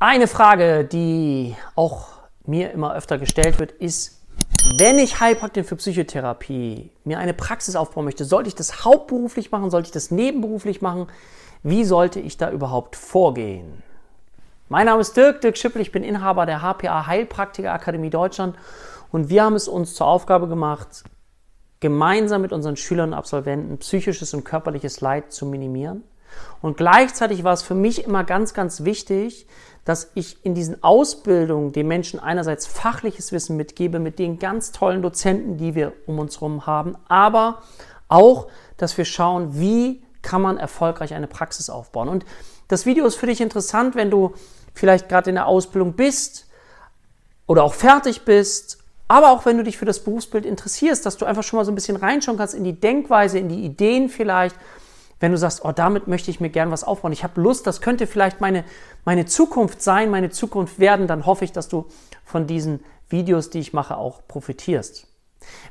Eine Frage, die auch mir immer öfter gestellt wird, ist, wenn ich Heilpraktiker für Psychotherapie mir eine Praxis aufbauen möchte, sollte ich das hauptberuflich machen, sollte ich das nebenberuflich machen? Wie sollte ich da überhaupt vorgehen? Mein Name ist Dirk, Dirk Schippel, ich bin Inhaber der HPA Heilpraktiker Akademie Deutschland und wir haben es uns zur Aufgabe gemacht, gemeinsam mit unseren Schülern und Absolventen psychisches und körperliches Leid zu minimieren. Und gleichzeitig war es für mich immer ganz, ganz wichtig, dass ich in diesen Ausbildungen den Menschen einerseits fachliches Wissen mitgebe mit den ganz tollen Dozenten, die wir um uns herum haben, aber auch, dass wir schauen, wie kann man erfolgreich eine Praxis aufbauen. Und das Video ist für dich interessant, wenn du vielleicht gerade in der Ausbildung bist oder auch fertig bist, aber auch wenn du dich für das Berufsbild interessierst, dass du einfach schon mal so ein bisschen reinschauen kannst in die Denkweise, in die Ideen vielleicht, wenn du sagst, oh, damit möchte ich mir gern was aufbauen, ich habe Lust, das könnte vielleicht meine, meine Zukunft sein, meine Zukunft werden, dann hoffe ich, dass du von diesen Videos, die ich mache, auch profitierst.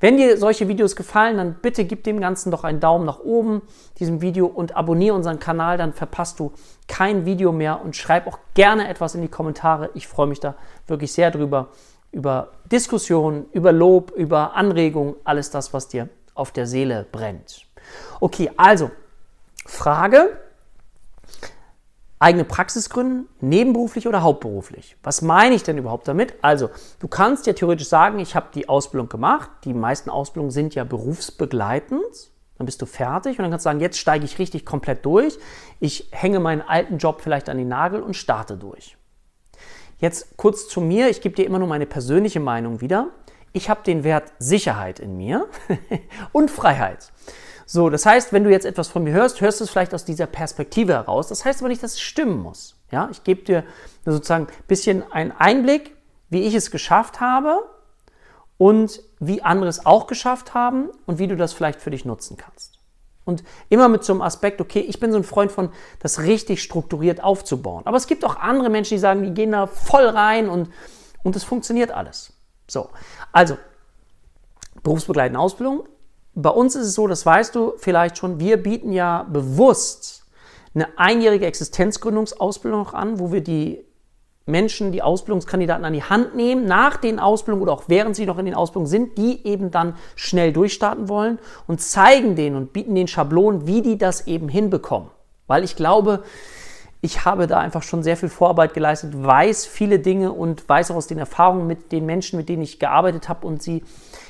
Wenn dir solche Videos gefallen, dann bitte gib dem Ganzen doch einen Daumen nach oben, diesem Video, und abonniere unseren Kanal, dann verpasst du kein Video mehr und schreib auch gerne etwas in die Kommentare. Ich freue mich da wirklich sehr drüber, über Diskussionen, über Lob, über Anregungen, alles das, was dir auf der Seele brennt. Okay, also Frage, eigene Praxis gründen, nebenberuflich oder hauptberuflich. Was meine ich denn überhaupt damit? Also, du kannst ja theoretisch sagen, ich habe die Ausbildung gemacht. Die meisten Ausbildungen sind ja berufsbegleitend. Dann bist du fertig und dann kannst du sagen, jetzt steige ich richtig komplett durch. Ich hänge meinen alten Job vielleicht an den Nagel und starte durch. Jetzt kurz zu mir. Ich gebe dir immer nur meine persönliche Meinung wieder. Ich habe den Wert Sicherheit in mir und Freiheit. So, das heißt, wenn du jetzt etwas von mir hörst, hörst du es vielleicht aus dieser Perspektive heraus. Das heißt aber nicht, dass es stimmen muss. Ja, ich gebe dir sozusagen ein bisschen einen Einblick, wie ich es geschafft habe und wie andere es auch geschafft haben und wie du das vielleicht für dich nutzen kannst. Und immer mit so einem Aspekt, okay, ich bin so ein Freund von, das richtig strukturiert aufzubauen. Aber es gibt auch andere Menschen, die sagen, die gehen da voll rein und, und es funktioniert alles. So, also, berufsbegleitende Ausbildung bei uns ist es so, das weißt du vielleicht schon, wir bieten ja bewusst eine einjährige Existenzgründungsausbildung noch an, wo wir die Menschen, die Ausbildungskandidaten an die Hand nehmen, nach den Ausbildungen oder auch während sie noch in den Ausbildungen sind, die eben dann schnell durchstarten wollen und zeigen denen und bieten den Schablonen, wie die das eben hinbekommen. Weil ich glaube, ich habe da einfach schon sehr viel Vorarbeit geleistet, weiß viele Dinge und weiß auch aus den Erfahrungen mit den Menschen, mit denen ich gearbeitet habe und sie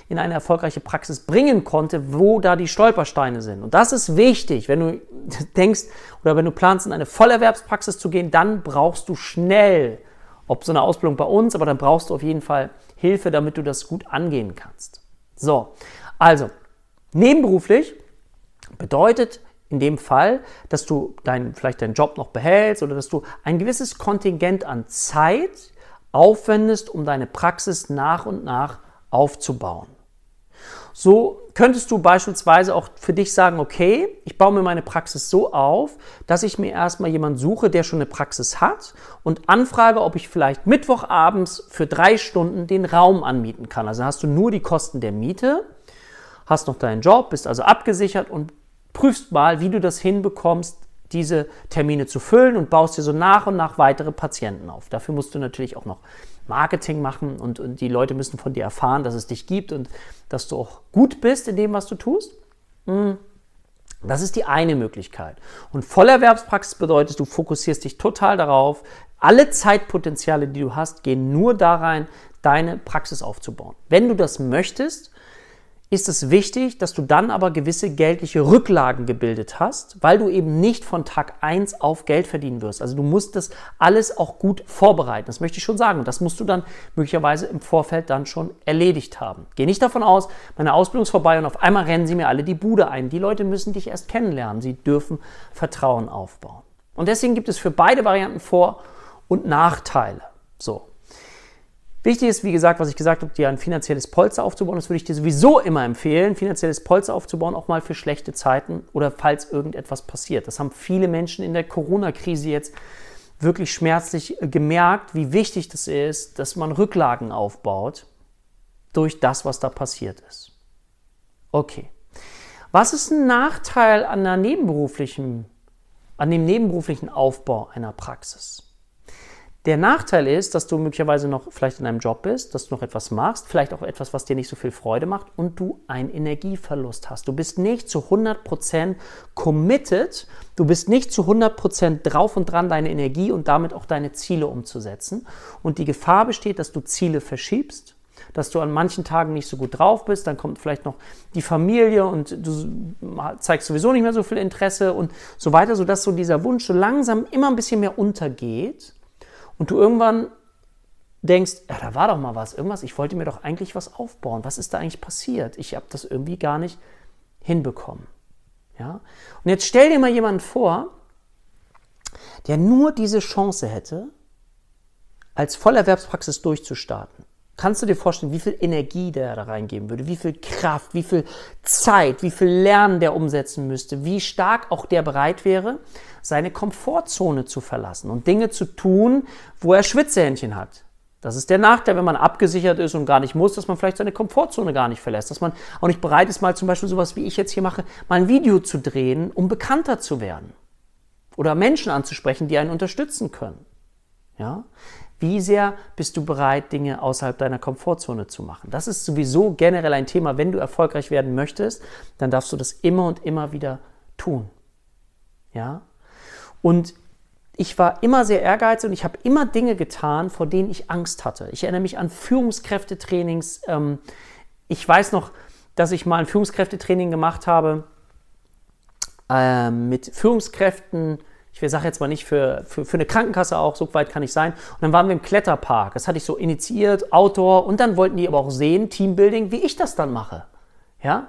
in eine erfolgreiche Praxis bringen konnte, wo da die Stolpersteine sind. Und das ist wichtig, wenn du denkst oder wenn du planst, in eine Vollerwerbspraxis zu gehen, dann brauchst du schnell, ob so eine Ausbildung bei uns, aber dann brauchst du auf jeden Fall Hilfe, damit du das gut angehen kannst. So, also nebenberuflich bedeutet in dem Fall, dass du dein, vielleicht deinen Job noch behältst oder dass du ein gewisses Kontingent an Zeit aufwendest, um deine Praxis nach und nach aufzubauen. So könntest du beispielsweise auch für dich sagen, okay, ich baue mir meine Praxis so auf, dass ich mir erstmal jemanden suche, der schon eine Praxis hat und anfrage, ob ich vielleicht Mittwochabends für drei Stunden den Raum anmieten kann. Also hast du nur die Kosten der Miete, hast noch deinen Job, bist also abgesichert und prüfst mal, wie du das hinbekommst, diese Termine zu füllen und baust dir so nach und nach weitere Patienten auf. Dafür musst du natürlich auch noch Marketing machen und, und die Leute müssen von dir erfahren, dass es dich gibt und dass du auch gut bist in dem, was du tust. Hm. Das ist die eine Möglichkeit. Und Vollerwerbspraxis bedeutet, du fokussierst dich total darauf, alle Zeitpotenziale, die du hast, gehen nur da rein, deine Praxis aufzubauen. Wenn du das möchtest, ist es wichtig, dass du dann aber gewisse geldliche Rücklagen gebildet hast, weil du eben nicht von Tag 1 auf Geld verdienen wirst. Also du musst das alles auch gut vorbereiten. Das möchte ich schon sagen. Das musst du dann möglicherweise im Vorfeld dann schon erledigt haben. Geh nicht davon aus, meine Ausbildung ist vorbei und auf einmal rennen sie mir alle die Bude ein. Die Leute müssen dich erst kennenlernen. Sie dürfen Vertrauen aufbauen. Und deswegen gibt es für beide Varianten Vor- und Nachteile. So. Wichtig ist, wie gesagt, was ich gesagt habe, dir ein finanzielles Polster aufzubauen. Das würde ich dir sowieso immer empfehlen, finanzielles Polster aufzubauen, auch mal für schlechte Zeiten oder falls irgendetwas passiert. Das haben viele Menschen in der Corona-Krise jetzt wirklich schmerzlich äh, gemerkt, wie wichtig das ist, dass man Rücklagen aufbaut durch das, was da passiert ist. Okay. Was ist ein Nachteil an, der nebenberuflichen, an dem nebenberuflichen Aufbau einer Praxis? Der Nachteil ist, dass du möglicherweise noch vielleicht in einem Job bist, dass du noch etwas machst, vielleicht auch etwas, was dir nicht so viel Freude macht und du einen Energieverlust hast. Du bist nicht zu 100% committed, du bist nicht zu 100% drauf und dran, deine Energie und damit auch deine Ziele umzusetzen. Und die Gefahr besteht, dass du Ziele verschiebst, dass du an manchen Tagen nicht so gut drauf bist, dann kommt vielleicht noch die Familie und du zeigst sowieso nicht mehr so viel Interesse und so weiter, sodass so dieser Wunsch so langsam immer ein bisschen mehr untergeht und du irgendwann denkst, ja, da war doch mal was, irgendwas, ich wollte mir doch eigentlich was aufbauen. Was ist da eigentlich passiert? Ich habe das irgendwie gar nicht hinbekommen. Ja? Und jetzt stell dir mal jemanden vor, der nur diese Chance hätte, als Vollerwerbspraxis durchzustarten. Kannst du dir vorstellen, wie viel Energie der da reingeben würde, wie viel Kraft, wie viel Zeit, wie viel Lernen der umsetzen müsste, wie stark auch der bereit wäre, seine Komfortzone zu verlassen und Dinge zu tun, wo er Schwitzehändchen hat. Das ist der Nachteil, wenn man abgesichert ist und gar nicht muss, dass man vielleicht seine Komfortzone gar nicht verlässt, dass man auch nicht bereit ist, mal zum Beispiel sowas wie ich jetzt hier mache, mal ein Video zu drehen, um bekannter zu werden oder Menschen anzusprechen, die einen unterstützen können. Ja? Wie sehr bist du bereit, Dinge außerhalb deiner Komfortzone zu machen? Das ist sowieso generell ein Thema. Wenn du erfolgreich werden möchtest, dann darfst du das immer und immer wieder tun. Ja? Und ich war immer sehr ehrgeizig und ich habe immer Dinge getan, vor denen ich Angst hatte. Ich erinnere mich an Führungskräftetrainings. Ähm, ich weiß noch, dass ich mal ein Führungskräftetraining gemacht habe ähm, mit Führungskräften ich sage jetzt mal nicht für, für, für eine Krankenkasse auch, so weit kann ich sein. Und dann waren wir im Kletterpark. Das hatte ich so initiiert, Outdoor. Und dann wollten die aber auch sehen, Teambuilding, wie ich das dann mache. Ja?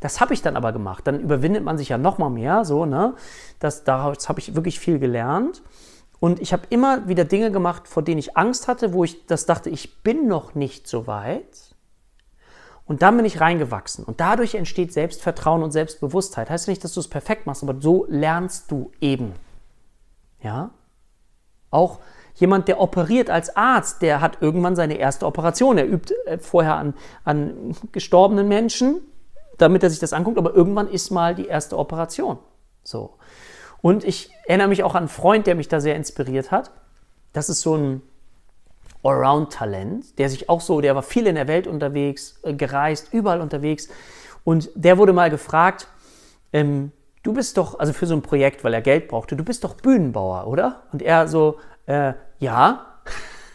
Das habe ich dann aber gemacht. Dann überwindet man sich ja noch mal mehr, so, ne? Das, daraus habe ich wirklich viel gelernt. Und ich habe immer wieder Dinge gemacht, vor denen ich Angst hatte, wo ich das dachte, ich bin noch nicht so weit. Und dann bin ich reingewachsen. Und dadurch entsteht Selbstvertrauen und Selbstbewusstheit. Heißt nicht, dass du es perfekt machst, aber so lernst du eben. Ja? Auch jemand, der operiert als Arzt, der hat irgendwann seine erste Operation. Er übt äh, vorher an, an gestorbenen Menschen, damit er sich das anguckt, aber irgendwann ist mal die erste Operation. So. Und ich erinnere mich auch an einen Freund, der mich da sehr inspiriert hat. Das ist so ein Allround-Talent, der sich auch so, der war viel in der Welt unterwegs, äh, gereist, überall unterwegs. Und der wurde mal gefragt, ähm, du bist doch, also für so ein Projekt, weil er Geld brauchte, du bist doch Bühnenbauer, oder? Und er so, äh, ja.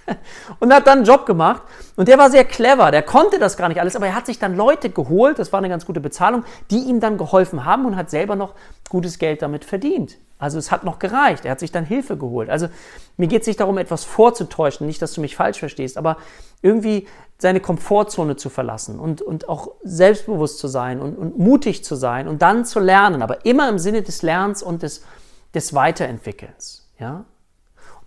und hat dann einen Job gemacht. Und der war sehr clever, der konnte das gar nicht alles, aber er hat sich dann Leute geholt, das war eine ganz gute Bezahlung, die ihm dann geholfen haben und hat selber noch gutes Geld damit verdient. Also es hat noch gereicht. Er hat sich dann Hilfe geholt. Also mir geht es nicht darum, etwas vorzutäuschen, nicht, dass du mich falsch verstehst, aber irgendwie seine Komfortzone zu verlassen und, und auch selbstbewusst zu sein und, und mutig zu sein und dann zu lernen, aber immer im Sinne des Lernens und des, des Weiterentwickelns. Ja?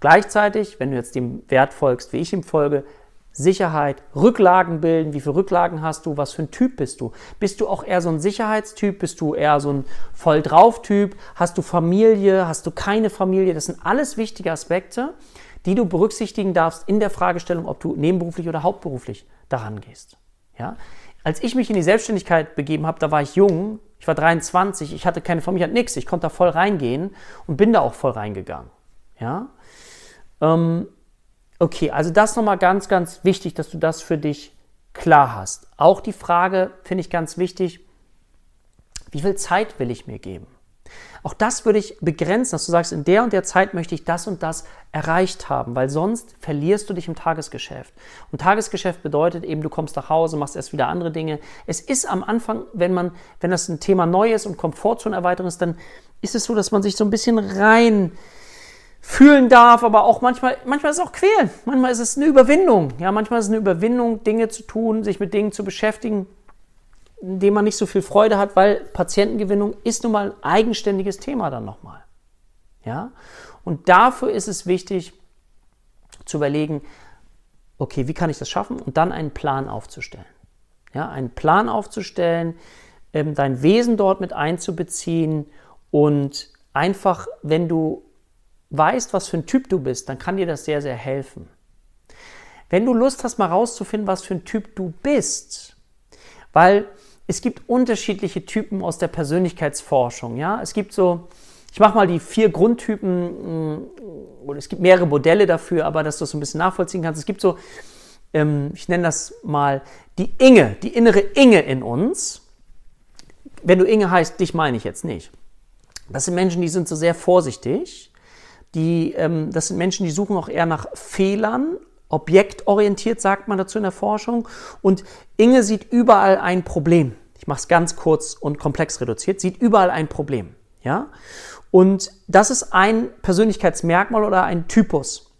Gleichzeitig, wenn du jetzt dem Wert folgst, wie ich ihm folge, Sicherheit, Rücklagen bilden, wie viele Rücklagen hast du, was für ein Typ bist du? Bist du auch eher so ein Sicherheitstyp, bist du eher so ein voll drauf Typ, hast du Familie, hast du keine Familie? Das sind alles wichtige Aspekte, die du berücksichtigen darfst in der Fragestellung, ob du nebenberuflich oder hauptberuflich daran gehst. Ja? Als ich mich in die Selbstständigkeit begeben habe, da war ich jung, ich war 23, ich hatte keine Familie, ich hatte nichts, ich konnte da voll reingehen und bin da auch voll reingegangen. Ja? Ähm, Okay, also das nochmal ganz, ganz wichtig, dass du das für dich klar hast. Auch die Frage finde ich ganz wichtig, wie viel Zeit will ich mir geben? Auch das würde ich begrenzen, dass du sagst, in der und der Zeit möchte ich das und das erreicht haben, weil sonst verlierst du dich im Tagesgeschäft. Und Tagesgeschäft bedeutet eben, du kommst nach Hause, machst erst wieder andere Dinge. Es ist am Anfang, wenn man, wenn das ein Thema neu ist und Komfortzonenerweiterung ist, dann ist es so, dass man sich so ein bisschen rein fühlen darf, aber auch manchmal, manchmal ist es auch quälen. Manchmal ist es eine Überwindung. Ja, manchmal ist es eine Überwindung, Dinge zu tun, sich mit Dingen zu beschäftigen, in denen man nicht so viel Freude hat, weil Patientengewinnung ist nun mal ein eigenständiges Thema dann nochmal. Ja, und dafür ist es wichtig zu überlegen, okay, wie kann ich das schaffen und dann einen Plan aufzustellen. Ja, einen Plan aufzustellen, ähm, dein Wesen dort mit einzubeziehen und einfach, wenn du weißt, was für ein Typ du bist, dann kann dir das sehr, sehr helfen. Wenn du Lust hast, mal rauszufinden, was für ein Typ du bist, weil es gibt unterschiedliche Typen aus der Persönlichkeitsforschung, ja. Es gibt so, ich mache mal die vier Grundtypen, mm, oder es gibt mehrere Modelle dafür, aber dass du so ein bisschen nachvollziehen kannst. Es gibt so, ähm, ich nenne das mal die Inge, die innere Inge in uns. Wenn du Inge heißt, dich meine ich jetzt nicht. Das sind Menschen, die sind so sehr vorsichtig. Die, ähm, das sind Menschen, die suchen auch eher nach Fehlern objektorientiert, sagt man dazu in der Forschung. Und Inge sieht überall ein Problem. Ich mache es ganz kurz und komplex reduziert. Sieht überall ein Problem. Ja? Und das ist ein Persönlichkeitsmerkmal oder ein Typus.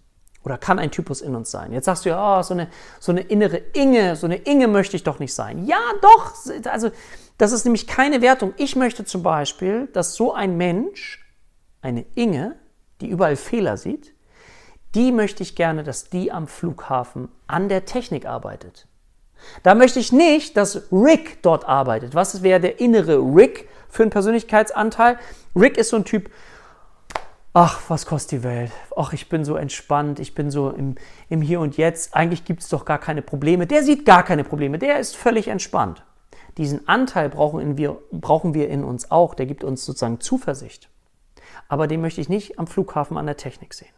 Oder kann ein Typus in uns sein. Jetzt sagst du ja, oh, so, eine, so eine innere Inge, so eine Inge möchte ich doch nicht sein. Ja, doch. Also, das ist nämlich keine Wertung. Ich möchte zum Beispiel, dass so ein Mensch, eine Inge, die überall Fehler sieht, die möchte ich gerne, dass die am Flughafen an der Technik arbeitet. Da möchte ich nicht, dass Rick dort arbeitet. Was wäre der innere Rick für einen Persönlichkeitsanteil? Rick ist so ein Typ, ach, was kostet die Welt? Ach, ich bin so entspannt, ich bin so im, im Hier und Jetzt. Eigentlich gibt es doch gar keine Probleme. Der sieht gar keine Probleme, der ist völlig entspannt. Diesen Anteil brauchen wir, brauchen wir in uns auch, der gibt uns sozusagen Zuversicht. Aber den möchte ich nicht am Flughafen an der Technik sehen.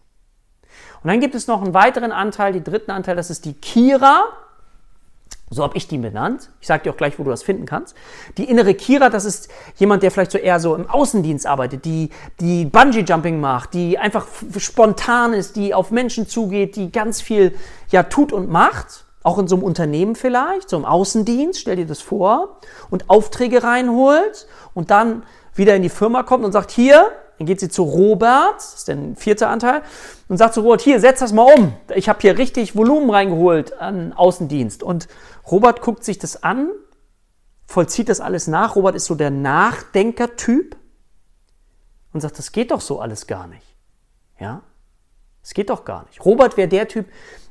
Und dann gibt es noch einen weiteren Anteil, den dritten Anteil, das ist die Kira. So habe ich die benannt. Ich sage dir auch gleich, wo du das finden kannst. Die innere Kira, das ist jemand, der vielleicht so eher so im Außendienst arbeitet, die, die Bungee-Jumping macht, die einfach spontan ist, die auf Menschen zugeht, die ganz viel ja, tut und macht. Auch in so einem Unternehmen vielleicht, so im Außendienst, stell dir das vor. Und Aufträge reinholt und dann wieder in die Firma kommt und sagt, hier, dann geht sie zu Robert, das ist der vierte Anteil, und sagt zu Robert, hier, setz das mal um. Ich habe hier richtig Volumen reingeholt an Außendienst. Und Robert guckt sich das an, vollzieht das alles nach. Robert ist so der Nachdenkertyp und sagt, das geht doch so alles gar nicht. Ja? Es geht doch gar nicht. Robert wäre der Typ,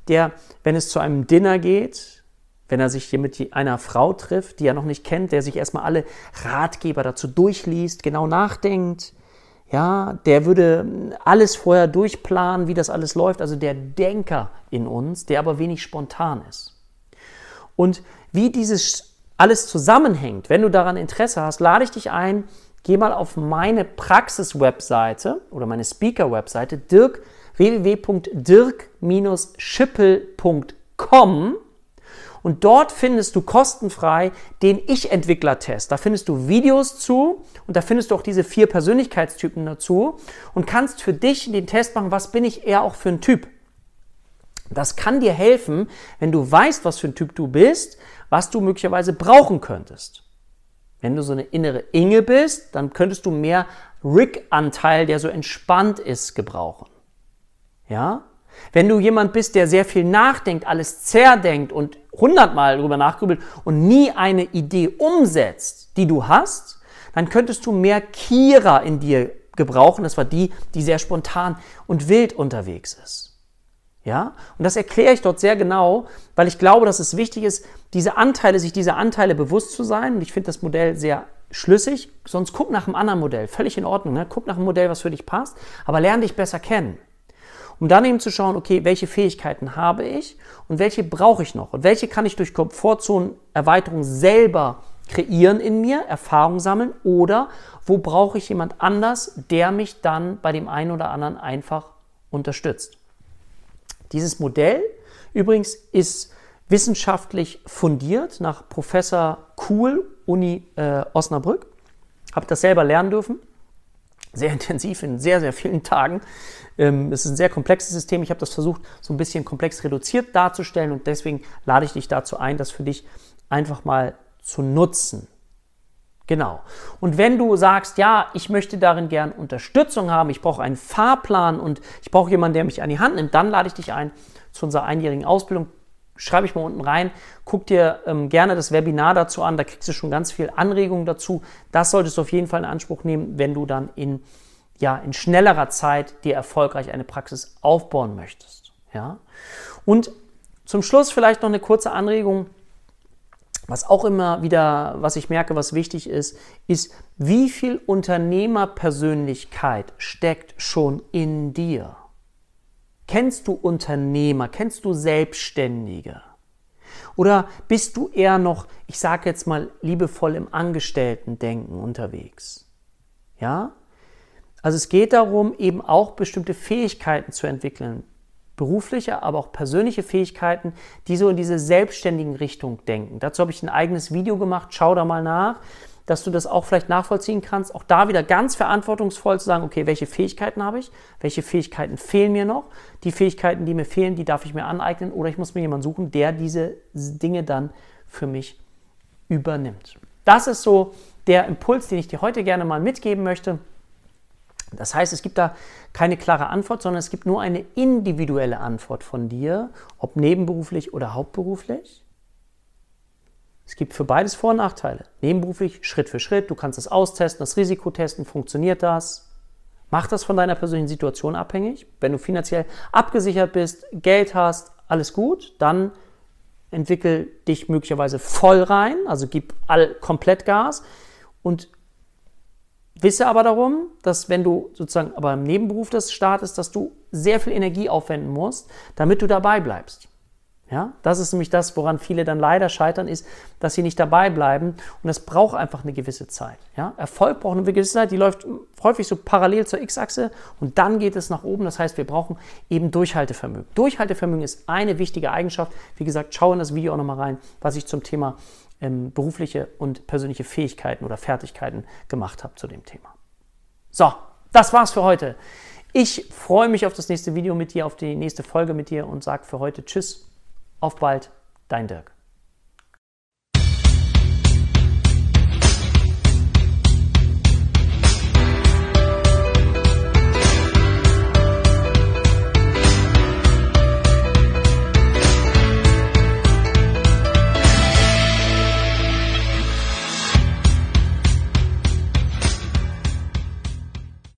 der, wenn es zu einem Dinner geht, wenn er sich hier mit einer Frau trifft, die er noch nicht kennt, der sich erstmal alle Ratgeber dazu durchliest, genau nachdenkt, ja, der würde alles vorher durchplanen, wie das alles läuft, also der Denker in uns, der aber wenig spontan ist. Und wie dieses alles zusammenhängt, wenn du daran Interesse hast, lade ich dich ein, geh mal auf meine Praxis-Webseite oder meine Speaker-Webseite dirk www.dirk-schippel.com und dort findest du kostenfrei den Ich-Entwickler-Test. Da findest du Videos zu und da findest du auch diese vier Persönlichkeitstypen dazu und kannst für dich den Test machen, was bin ich eher auch für ein Typ. Das kann dir helfen, wenn du weißt, was für ein Typ du bist, was du möglicherweise brauchen könntest. Wenn du so eine innere Inge bist, dann könntest du mehr Rick-Anteil, der so entspannt ist, gebrauchen. Ja? Wenn du jemand bist, der sehr viel nachdenkt, alles zerdenkt und hundertmal darüber nachgrübelt und nie eine Idee umsetzt, die du hast, dann könntest du mehr Kira in dir gebrauchen. Das war die, die sehr spontan und wild unterwegs ist. Ja? Und das erkläre ich dort sehr genau, weil ich glaube, dass es wichtig ist, diese Anteile, sich dieser Anteile bewusst zu sein. Und ich finde das Modell sehr schlüssig. Sonst guck nach einem anderen Modell. Völlig in Ordnung. Ne? Guck nach einem Modell, was für dich passt. Aber lerne dich besser kennen um dann eben zu schauen, okay, welche Fähigkeiten habe ich und welche brauche ich noch und welche kann ich durch Komfortzonenerweiterung selber kreieren in mir, Erfahrung sammeln oder wo brauche ich jemand anders, der mich dann bei dem einen oder anderen einfach unterstützt. Dieses Modell übrigens ist wissenschaftlich fundiert nach Professor Kuhl, Uni äh, Osnabrück. Habe das selber lernen dürfen sehr intensiv in sehr, sehr vielen Tagen. Ähm, es ist ein sehr komplexes System. Ich habe das versucht, so ein bisschen komplex reduziert darzustellen und deswegen lade ich dich dazu ein, das für dich einfach mal zu nutzen. Genau. Und wenn du sagst, ja, ich möchte darin gern Unterstützung haben, ich brauche einen Fahrplan und ich brauche jemanden, der mich an die Hand nimmt, dann lade ich dich ein zu unserer einjährigen Ausbildung schreibe ich mal unten rein. Guck dir ähm, gerne das Webinar dazu an, da kriegst du schon ganz viel Anregungen dazu. Das solltest du auf jeden Fall in Anspruch nehmen, wenn du dann in, ja, in schnellerer Zeit dir erfolgreich eine Praxis aufbauen möchtest. Ja? Und zum Schluss vielleicht noch eine kurze Anregung. Was auch immer wieder, was ich merke, was wichtig ist, ist, wie viel Unternehmerpersönlichkeit steckt schon in dir? Kennst du Unternehmer? Kennst du Selbstständige? Oder bist du eher noch, ich sage jetzt mal, liebevoll im Angestellten-Denken unterwegs? Ja? Also es geht darum, eben auch bestimmte Fähigkeiten zu entwickeln, berufliche, aber auch persönliche Fähigkeiten, die so in diese selbstständigen Richtung denken. Dazu habe ich ein eigenes Video gemacht, schau da mal nach, dass du das auch vielleicht nachvollziehen kannst. Auch da wieder ganz verantwortungsvoll zu sagen, okay, welche Fähigkeiten habe ich, welche Fähigkeiten fehlen mir noch, die Fähigkeiten, die mir fehlen, die darf ich mir aneignen oder ich muss mir jemanden suchen, der diese Dinge dann für mich übernimmt. Das ist so der Impuls, den ich dir heute gerne mal mitgeben möchte. Das heißt, es gibt da keine klare Antwort, sondern es gibt nur eine individuelle Antwort von dir, ob nebenberuflich oder hauptberuflich. Es gibt für beides Vor- und Nachteile. Nebenberuflich Schritt für Schritt, du kannst es austesten, das Risiko testen, funktioniert das? Mach das von deiner persönlichen Situation abhängig. Wenn du finanziell abgesichert bist, Geld hast, alles gut, dann entwickel dich möglicherweise voll rein, also gib all komplett Gas und Wisse aber darum, dass wenn du sozusagen aber im Nebenberuf das startest, dass du sehr viel Energie aufwenden musst, damit du dabei bleibst. Ja, das ist nämlich das, woran viele dann leider scheitern, ist, dass sie nicht dabei bleiben und das braucht einfach eine gewisse Zeit. Ja, Erfolg braucht eine gewisse Zeit, die läuft häufig so parallel zur X-Achse und dann geht es nach oben. Das heißt, wir brauchen eben Durchhaltevermögen. Durchhaltevermögen ist eine wichtige Eigenschaft. Wie gesagt, schau in das Video auch nochmal rein, was ich zum Thema ähm, berufliche und persönliche Fähigkeiten oder Fertigkeiten gemacht habe zu dem Thema. So, das war's für heute. Ich freue mich auf das nächste Video mit dir, auf die nächste Folge mit dir und sage für heute Tschüss, auf bald, dein Dirk.